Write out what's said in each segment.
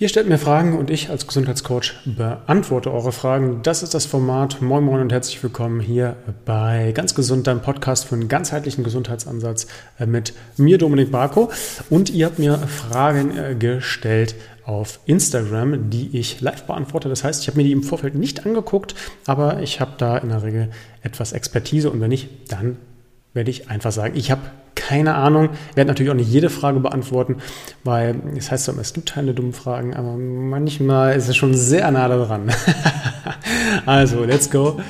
Ihr stellt mir Fragen und ich als Gesundheitscoach beantworte eure Fragen. Das ist das Format. Moin Moin und herzlich willkommen hier bei Ganz Gesund, deinem Podcast für einen ganzheitlichen Gesundheitsansatz äh, mit mir, Dominik Barko. Und ihr habt mir Fragen äh, gestellt auf Instagram, die ich live beantworte. Das heißt, ich habe mir die im Vorfeld nicht angeguckt, aber ich habe da in der Regel etwas Expertise und wenn nicht, dann werde ich einfach sagen, ich habe keine Ahnung. Ich werde natürlich auch nicht jede Frage beantworten, weil es heißt zwar, es gibt keine dummen Fragen, aber manchmal ist es schon sehr nah dran. also, let's go.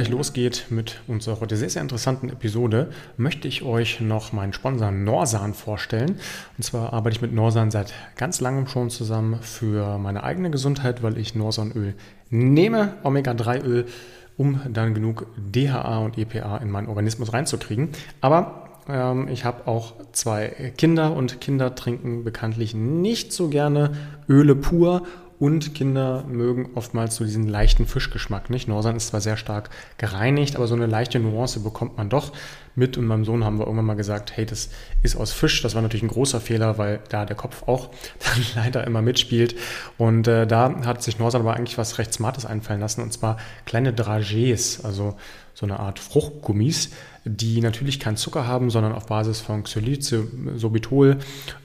Gleich losgeht mit unserer heute sehr, sehr interessanten Episode, möchte ich euch noch meinen Sponsor Norsan vorstellen. Und zwar arbeite ich mit Norsan seit ganz langem schon zusammen für meine eigene Gesundheit, weil ich Norsanöl nehme, Omega-3-Öl, um dann genug DHA und EPA in meinen Organismus reinzukriegen. Aber ähm, ich habe auch zwei Kinder und Kinder trinken bekanntlich nicht so gerne Öle pur und Kinder mögen oftmals so diesen leichten Fischgeschmack. Nicht? Norsan ist zwar sehr stark gereinigt, aber so eine leichte Nuance bekommt man doch mit. Und meinem Sohn haben wir irgendwann mal gesagt, hey, das ist aus Fisch. Das war natürlich ein großer Fehler, weil da der Kopf auch dann leider immer mitspielt. Und äh, da hat sich Norsan aber eigentlich was recht Smartes einfallen lassen. Und zwar kleine Dragés, also so eine Art Fruchtgummis, die natürlich keinen Zucker haben, sondern auf Basis von Xylit, Sorbitol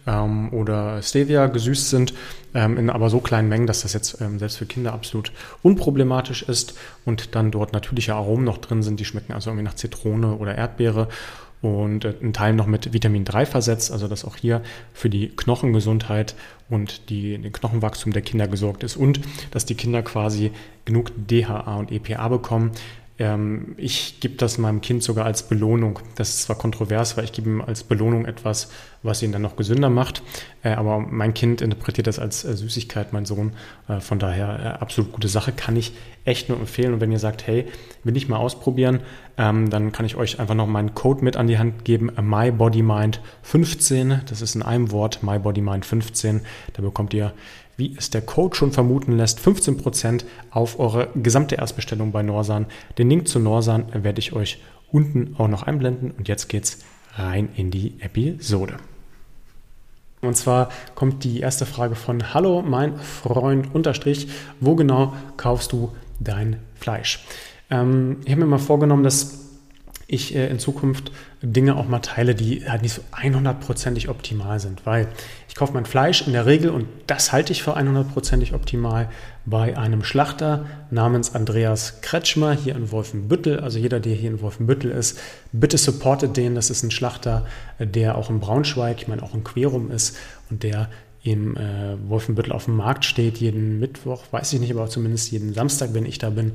ähm, oder Stevia gesüßt sind, ähm, in aber so kleinen Mengen, dass das jetzt ähm, selbst für Kinder absolut unproblematisch ist. Und dann dort natürliche Aromen noch drin sind, die schmecken also irgendwie nach Zitrone oder Erdbeere und äh, ein Teil noch mit Vitamin 3 versetzt, also dass auch hier für die Knochengesundheit und die, den Knochenwachstum der Kinder gesorgt ist. Und dass die Kinder quasi genug DHA und EPA bekommen, ähm, ich gebe das meinem Kind sogar als Belohnung. Das ist zwar kontrovers, weil ich gebe ihm als Belohnung etwas, was ihn dann noch gesünder macht, äh, aber mein Kind interpretiert das als äh, Süßigkeit, mein Sohn. Äh, von daher absolut gute Sache, kann ich echt nur empfehlen. Und wenn ihr sagt, hey, will ich mal ausprobieren, ähm, dann kann ich euch einfach noch meinen Code mit an die Hand geben, MyBodyMind15. Das ist in einem Wort, MyBodyMind15. Da bekommt ihr wie es der Code schon vermuten lässt, 15% auf eure gesamte Erstbestellung bei Norsan. Den Link zu Norsan werde ich euch unten auch noch einblenden und jetzt geht's rein in die Episode. Und zwar kommt die erste Frage von Hallo, mein Freund unterstrich, wo genau kaufst du dein Fleisch? Ähm, ich habe mir mal vorgenommen, dass ich äh, in Zukunft Dinge auch mal teile, die halt nicht so 100%ig optimal sind, weil ich kaufe mein Fleisch in der Regel und das halte ich für 100%ig optimal bei einem Schlachter namens Andreas Kretschmer hier in Wolfenbüttel. Also jeder, der hier in Wolfenbüttel ist, bitte supportet den. Das ist ein Schlachter, der auch in Braunschweig, ich meine auch in Querum ist und der im äh, Wolfenbüttel auf dem Markt steht, jeden Mittwoch, weiß ich nicht, aber zumindest jeden Samstag, wenn ich da bin.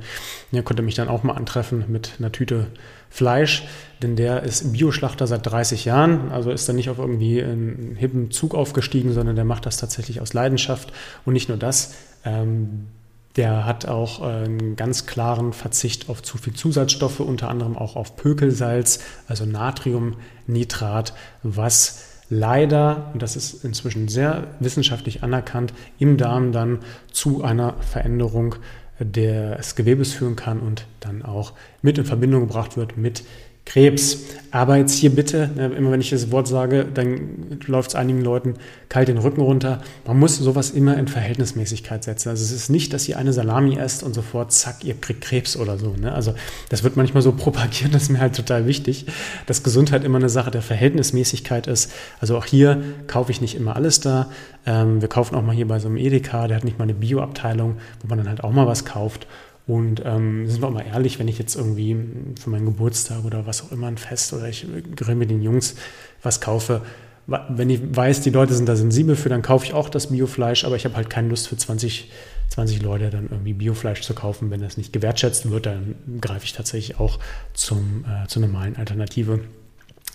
Der konnte mich dann auch mal antreffen mit einer Tüte Fleisch, denn der ist Bioschlachter seit 30 Jahren, also ist er nicht auf irgendwie einen hippen Zug aufgestiegen, sondern der macht das tatsächlich aus Leidenschaft. Und nicht nur das, ähm, der hat auch äh, einen ganz klaren Verzicht auf zu viel Zusatzstoffe, unter anderem auch auf Pökelsalz, also Natriumnitrat, was leider, und das ist inzwischen sehr wissenschaftlich anerkannt, im Darm dann zu einer Veränderung des Gewebes führen kann und dann auch mit in Verbindung gebracht wird mit Krebs. Aber jetzt hier bitte, ne, immer wenn ich das Wort sage, dann läuft es einigen Leuten kalt den Rücken runter. Man muss sowas immer in Verhältnismäßigkeit setzen. Also es ist nicht, dass ihr eine Salami esst und sofort, zack, ihr kriegt Krebs oder so. Ne? Also das wird manchmal so propagiert, das ist mir halt total wichtig, dass Gesundheit immer eine Sache der Verhältnismäßigkeit ist. Also auch hier kaufe ich nicht immer alles da. Ähm, wir kaufen auch mal hier bei so einem Edeka, der hat nicht mal eine Bioabteilung, wo man dann halt auch mal was kauft. Und ähm, sind wir auch mal ehrlich, wenn ich jetzt irgendwie für meinen Geburtstag oder was auch immer ein Fest oder ich grill mit den Jungs was kaufe, wenn ich weiß, die Leute sind da sensibel für, dann kaufe ich auch das Biofleisch, aber ich habe halt keine Lust für 20, 20 Leute dann irgendwie Biofleisch zu kaufen. Wenn das nicht gewertschätzt wird, dann greife ich tatsächlich auch zum, äh, zur normalen Alternative.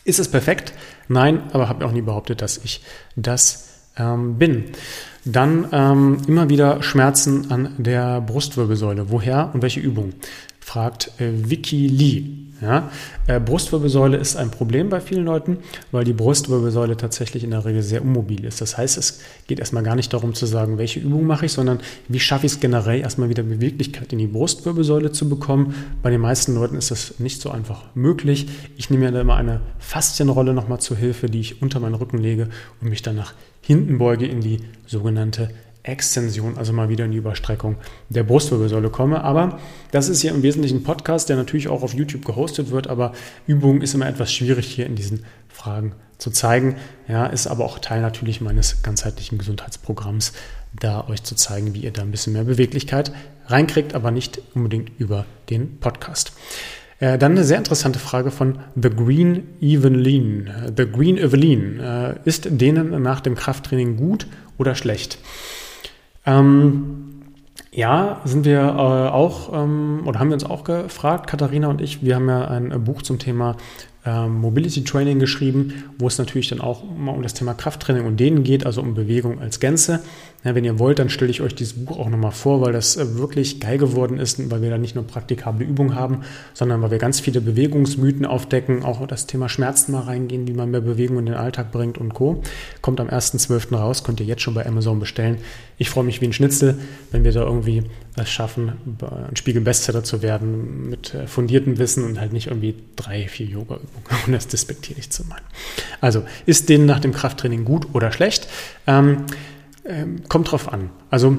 Ist es perfekt? Nein, aber habe auch nie behauptet, dass ich das ähm, bin. Dann ähm, immer wieder Schmerzen an der Brustwirbelsäule. Woher und welche Übung? fragt äh, Vicky Lee. Ja? Äh, Brustwirbelsäule ist ein Problem bei vielen Leuten, weil die Brustwirbelsäule tatsächlich in der Regel sehr unmobil ist. Das heißt, es geht erstmal gar nicht darum zu sagen, welche Übung mache ich, sondern wie schaffe ich es generell erstmal wieder Beweglichkeit in die Brustwirbelsäule zu bekommen. Bei den meisten Leuten ist das nicht so einfach möglich. Ich nehme mir da immer eine Faszienrolle nochmal zur Hilfe, die ich unter meinen Rücken lege und mich dann nach hinten beuge in die sogenannte Extension, also mal wieder in die Überstreckung der Brustwirbelsäule komme. Aber das ist hier im Wesentlichen ein Podcast, der natürlich auch auf YouTube gehostet wird, aber Übung ist immer etwas schwierig hier in diesen Fragen zu zeigen. Ja, ist aber auch Teil natürlich meines ganzheitlichen Gesundheitsprogramms, da euch zu zeigen, wie ihr da ein bisschen mehr Beweglichkeit reinkriegt, aber nicht unbedingt über den Podcast. Äh, dann eine sehr interessante Frage von The Green Evelyn. The Green Evelyn. Äh, ist denen nach dem Krafttraining gut oder schlecht? Ähm, ja, sind wir äh, auch, ähm, oder haben wir uns auch gefragt, Katharina und ich, wir haben ja ein Buch zum Thema ähm, Mobility Training geschrieben, wo es natürlich dann auch mal um das Thema Krafttraining und Dehnen geht, also um Bewegung als Gänze. Ja, wenn ihr wollt, dann stelle ich euch dieses Buch auch nochmal vor, weil das äh, wirklich geil geworden ist, weil wir da nicht nur praktikable Übungen haben, sondern weil wir ganz viele Bewegungsmythen aufdecken, auch das Thema Schmerzen mal reingehen, wie man mehr Bewegung in den Alltag bringt und Co. Kommt am 1.12. raus, könnt ihr jetzt schon bei Amazon bestellen. Ich freue mich wie ein Schnitzel, wenn wir da irgendwie es schaffen, ein Spiegel-Bestseller zu werden mit äh, fundiertem Wissen und halt nicht irgendwie drei, vier Yoga-Übungen, um das despektierlich zu meinen. Also, ist denen nach dem Krafttraining gut oder schlecht? Ähm, ähm, kommt drauf an. Also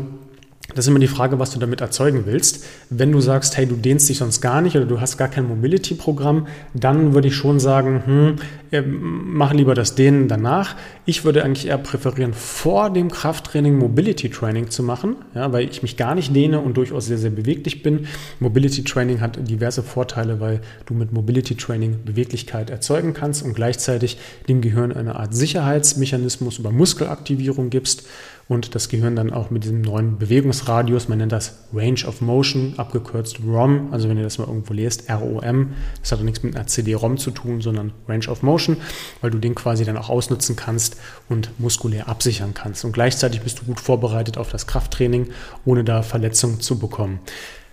das ist immer die Frage, was du damit erzeugen willst. Wenn du sagst, hey, du dehnst dich sonst gar nicht oder du hast gar kein Mobility-Programm, dann würde ich schon sagen, hm, mach lieber das Dehnen danach. Ich würde eigentlich eher präferieren, vor dem Krafttraining Mobility-Training zu machen, ja, weil ich mich gar nicht dehne und durchaus sehr, sehr beweglich bin. Mobility-Training hat diverse Vorteile, weil du mit Mobility-Training Beweglichkeit erzeugen kannst und gleichzeitig dem Gehirn eine Art Sicherheitsmechanismus über Muskelaktivierung gibst und das Gehirn dann auch mit diesem neuen Bewegungsradius, man nennt das Range of Motion, abgekürzt ROM, also wenn ihr das mal irgendwo lest, ROM, das hat auch nichts mit einer CD-ROM zu tun, sondern Range of Motion, weil du den quasi dann auch ausnutzen kannst und muskulär absichern kannst. Und gleichzeitig bist du gut vorbereitet auf das Krafttraining, ohne da Verletzungen zu bekommen.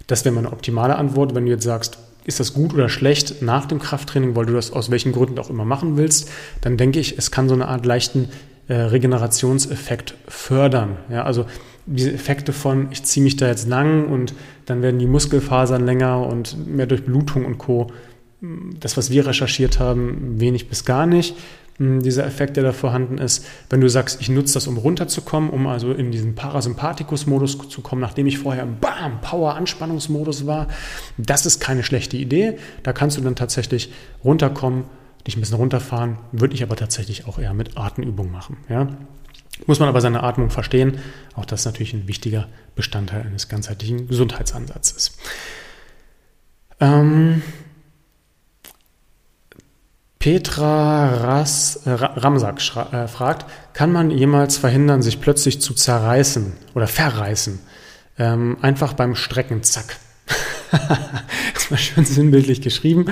Das wäre meine optimale Antwort, wenn du jetzt sagst, ist das gut oder schlecht nach dem Krafttraining, weil du das aus welchen Gründen auch immer machen willst, dann denke ich, es kann so eine Art leichten äh, Regenerationseffekt fördern. Ja, also diese Effekte von, ich ziehe mich da jetzt lang und dann werden die Muskelfasern länger und mehr Durchblutung und Co. Das, was wir recherchiert haben, wenig bis gar nicht. Hm, dieser Effekt, der da vorhanden ist, wenn du sagst, ich nutze das, um runterzukommen, um also in diesen Parasympathikus-Modus zu kommen, nachdem ich vorher im Bam, Power-Anspannungsmodus war, das ist keine schlechte Idee. Da kannst du dann tatsächlich runterkommen dich ein bisschen runterfahren, würde ich aber tatsächlich auch eher mit Atemübung machen. Ja? Muss man aber seine Atmung verstehen. Auch das ist natürlich ein wichtiger Bestandteil eines ganzheitlichen Gesundheitsansatzes. Ähm, Petra Ras, äh, Ramsack äh, fragt, kann man jemals verhindern, sich plötzlich zu zerreißen oder verreißen? Ähm, einfach beim Strecken, zack. das war schön sinnbildlich geschrieben.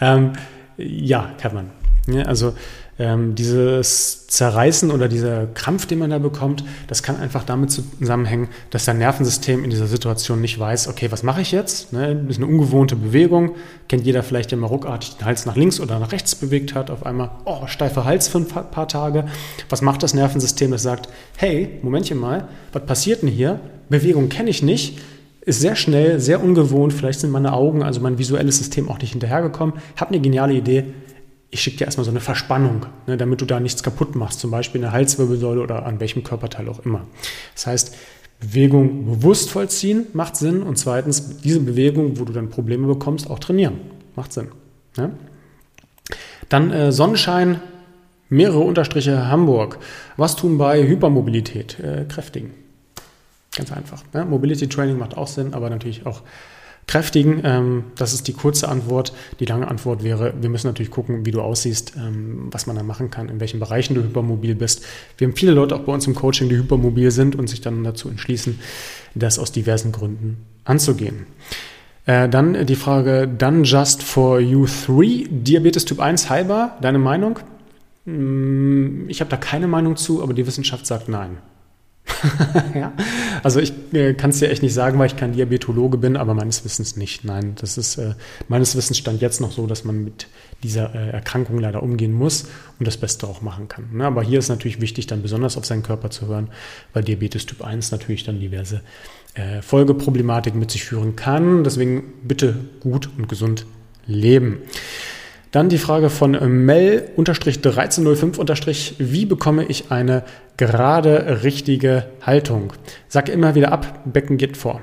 Ähm, ja, kann man. Ja, also ähm, dieses Zerreißen oder dieser Krampf, den man da bekommt, das kann einfach damit zusammenhängen, dass dein Nervensystem in dieser Situation nicht weiß, okay, was mache ich jetzt? Ne, das ist eine ungewohnte Bewegung. Kennt jeder vielleicht, der mal ruckartig den Hals nach links oder nach rechts bewegt hat, auf einmal, oh, steifer Hals für ein paar Tage. Was macht das Nervensystem? Das sagt, hey, Momentchen mal, was passiert denn hier? Bewegung kenne ich nicht ist sehr schnell, sehr ungewohnt. Vielleicht sind meine Augen, also mein visuelles System auch nicht hinterhergekommen. Hab eine geniale Idee. Ich schicke dir erstmal so eine Verspannung, ne, damit du da nichts kaputt machst, zum Beispiel in der Halswirbelsäule oder an welchem Körperteil auch immer. Das heißt, Bewegung bewusst vollziehen macht Sinn und zweitens diese Bewegung, wo du dann Probleme bekommst, auch trainieren. Macht Sinn. Ne? Dann äh, Sonnenschein, mehrere Unterstriche Hamburg. Was tun bei Hypermobilität? Äh, kräftigen. Ganz einfach. Ne? Mobility Training macht auch Sinn, aber natürlich auch kräftigen. Ähm, das ist die kurze Antwort. Die lange Antwort wäre, wir müssen natürlich gucken, wie du aussiehst, ähm, was man da machen kann, in welchen Bereichen du hypermobil bist. Wir haben viele Leute auch bei uns im Coaching, die hypermobil sind und sich dann dazu entschließen, das aus diversen Gründen anzugehen. Äh, dann die Frage, dann just for you 3, Diabetes Typ 1 heilbar, deine Meinung? Mm, ich habe da keine Meinung zu, aber die Wissenschaft sagt nein. ja? Also ich äh, kann es dir echt nicht sagen, weil ich kein Diabetologe bin, aber meines Wissens nicht. Nein, das ist äh, meines Wissens stand jetzt noch so, dass man mit dieser äh, Erkrankung leider umgehen muss und das Beste auch machen kann. Ne? Aber hier ist natürlich wichtig, dann besonders auf seinen Körper zu hören, weil Diabetes Typ 1 natürlich dann diverse äh, Folgeproblematiken mit sich führen kann. Deswegen bitte gut und gesund leben. Dann die Frage von Mel-1305- Wie bekomme ich eine gerade richtige Haltung? Sag immer wieder ab, Becken geht vor.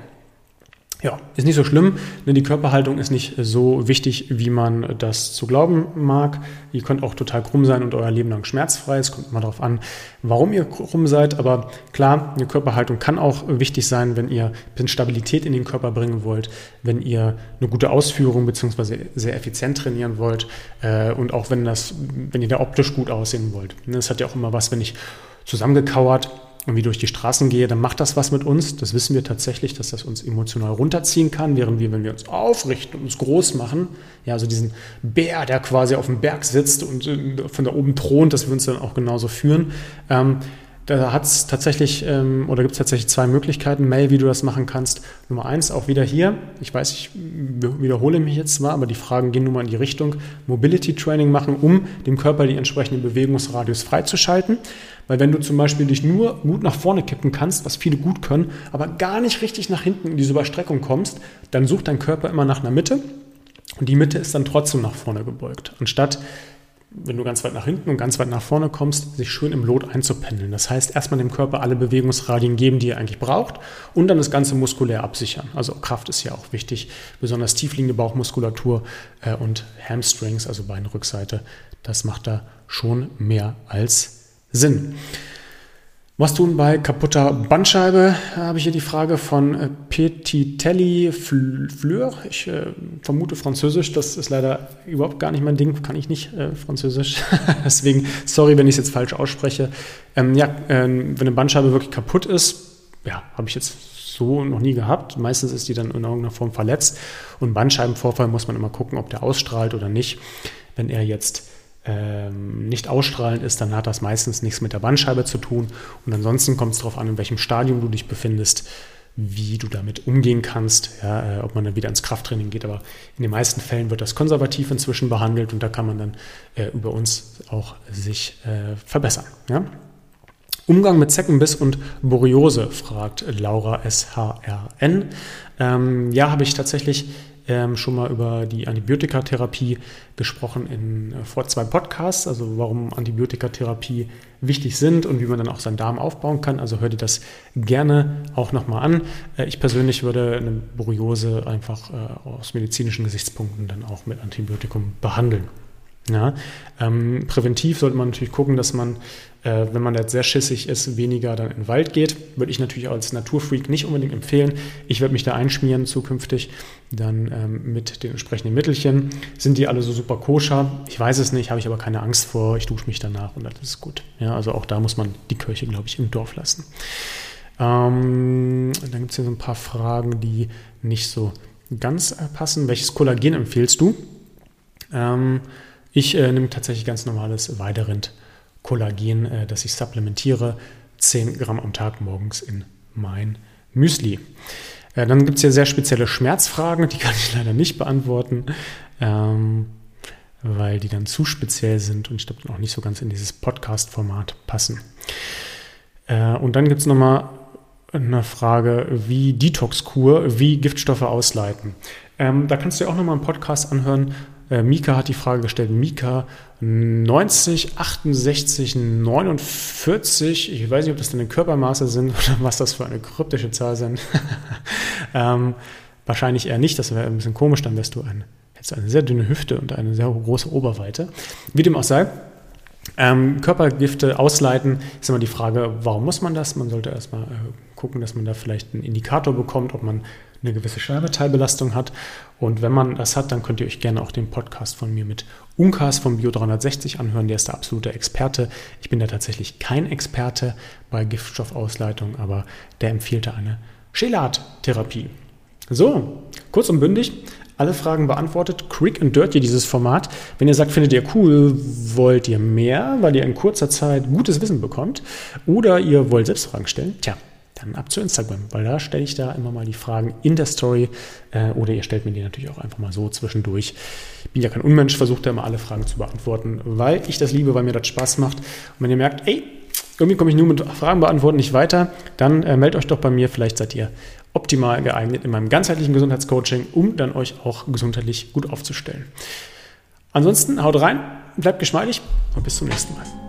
Ja, ist nicht so schlimm, denn die Körperhaltung ist nicht so wichtig, wie man das zu glauben mag. Ihr könnt auch total krumm sein und euer Leben lang schmerzfrei. Es kommt immer darauf an, warum ihr krumm seid. Aber klar, eine Körperhaltung kann auch wichtig sein, wenn ihr Stabilität in den Körper bringen wollt, wenn ihr eine gute Ausführung bzw. sehr effizient trainieren wollt äh, und auch wenn das, wenn ihr da optisch gut aussehen wollt. Das hat ja auch immer was, wenn ich zusammengekauert irgendwie durch die Straßen gehe, dann macht das was mit uns. Das wissen wir tatsächlich, dass das uns emotional runterziehen kann, während wir, wenn wir uns aufrichten und uns groß machen, ja, also diesen Bär, der quasi auf dem Berg sitzt und äh, von da oben thront, dass wir uns dann auch genauso führen. Ähm, da hat es tatsächlich ähm, oder gibt es tatsächlich zwei Möglichkeiten, Mail, wie du das machen kannst. Nummer eins, auch wieder hier. Ich weiß, ich wiederhole mich jetzt zwar, aber die Fragen gehen nun mal in die Richtung Mobility Training machen, um dem Körper die entsprechenden Bewegungsradius freizuschalten. Weil wenn du zum Beispiel dich nur gut nach vorne kippen kannst, was viele gut können, aber gar nicht richtig nach hinten in diese Überstreckung kommst, dann sucht dein Körper immer nach einer Mitte. Und die Mitte ist dann trotzdem nach vorne gebeugt. Anstatt wenn du ganz weit nach hinten und ganz weit nach vorne kommst, sich schön im Lot einzupendeln. Das heißt, erstmal dem Körper alle Bewegungsradien geben, die er eigentlich braucht und dann das Ganze muskulär absichern. Also Kraft ist ja auch wichtig, besonders tiefliegende Bauchmuskulatur äh, und Hamstrings, also Beinrückseite. Das macht da schon mehr als Sinn. Was tun bei kaputter Bandscheibe? Habe ich hier die Frage von äh, Petitelli Fleur. Ich äh, vermute Französisch. Das ist leider überhaupt gar nicht mein Ding. Kann ich nicht äh, Französisch. Deswegen, sorry, wenn ich es jetzt falsch ausspreche. Ähm, ja, äh, wenn eine Bandscheibe wirklich kaputt ist, ja, habe ich jetzt so noch nie gehabt. Meistens ist die dann in irgendeiner Form verletzt. Und Bandscheibenvorfall muss man immer gucken, ob der ausstrahlt oder nicht. Wenn er jetzt ähm, nicht ausstrahlend ist, dann hat das meistens nichts mit der Bandscheibe zu tun. Und ansonsten kommt es darauf an, in welchem Stadium du dich befindest, wie du damit umgehen kannst, ja, äh, ob man dann wieder ins Krafttraining geht. Aber in den meisten Fällen wird das konservativ inzwischen behandelt und da kann man dann äh, über uns auch sich äh, verbessern. Ja? Umgang mit Zeckenbiss und Borreliose, fragt Laura SHRN. Ähm, ja, habe ich tatsächlich ähm, schon mal über die Antibiotikatherapie gesprochen in äh, vor zwei Podcasts, also warum Antibiotikatherapie wichtig sind und wie man dann auch seinen Darm aufbauen kann. Also hör dir das gerne auch nochmal an. Äh, ich persönlich würde eine Borreliose einfach äh, aus medizinischen Gesichtspunkten dann auch mit Antibiotikum behandeln. Ja, ähm, präventiv sollte man natürlich gucken, dass man, äh, wenn man jetzt sehr schissig ist, weniger dann in den Wald geht. Würde ich natürlich als Naturfreak nicht unbedingt empfehlen. Ich werde mich da einschmieren zukünftig, dann ähm, mit den entsprechenden Mittelchen. Sind die alle so super koscher? Ich weiß es nicht, habe ich aber keine Angst vor. Ich dusche mich danach und das ist gut. Ja, also auch da muss man die Kirche, glaube ich, im Dorf lassen. Ähm, dann gibt es hier so ein paar Fragen, die nicht so ganz äh, passen. Welches Kollagen empfehlst du? Ähm, ich äh, nehme tatsächlich ganz normales Weiderind-Kollagen, äh, das ich supplementiere. 10 Gramm am Tag morgens in mein Müsli. Äh, dann gibt es hier sehr spezielle Schmerzfragen, die kann ich leider nicht beantworten, ähm, weil die dann zu speziell sind und ich glaube auch nicht so ganz in dieses Podcast-Format passen. Äh, und dann gibt es nochmal eine Frage, wie Detox-Kur, wie Giftstoffe ausleiten. Ähm, da kannst du dir auch nochmal einen Podcast anhören Mika hat die Frage gestellt, Mika 90, 68, 49, ich weiß nicht, ob das deine Körpermaße sind oder was das für eine kryptische Zahl sind. ähm, wahrscheinlich eher nicht, das wäre ein bisschen komisch, dann wärst du ein, hättest eine sehr dünne Hüfte und eine sehr große Oberweite. Wie dem auch sei, ähm, Körpergifte ausleiten ist immer die Frage, warum muss man das? Man sollte erstmal äh, gucken, dass man da vielleicht einen Indikator bekommt, ob man eine gewisse Schwermetallbelastung hat. Und wenn man das hat, dann könnt ihr euch gerne auch den Podcast von mir mit Unkas vom Bio 360 anhören. Der ist der absolute Experte. Ich bin da tatsächlich kein Experte bei Giftstoffausleitung, aber der empfiehlt da eine Chelat-Therapie. So, kurz und bündig, alle Fragen beantwortet. Quick and Dirty, dieses Format. Wenn ihr sagt, findet ihr cool, wollt ihr mehr, weil ihr in kurzer Zeit gutes Wissen bekommt, oder ihr wollt selbst Fragen stellen, tja, dann ab zu Instagram, weil da stelle ich da immer mal die Fragen in der Story äh, oder ihr stellt mir die natürlich auch einfach mal so zwischendurch. Ich bin ja kein Unmensch, versuche da immer alle Fragen zu beantworten, weil ich das liebe, weil mir das Spaß macht. Und wenn ihr merkt, ey, irgendwie komme ich nur mit Fragen beantworten nicht weiter, dann äh, meldet euch doch bei mir, vielleicht seid ihr optimal geeignet in meinem ganzheitlichen Gesundheitscoaching, um dann euch auch gesundheitlich gut aufzustellen. Ansonsten haut rein, bleibt geschmeidig und bis zum nächsten Mal.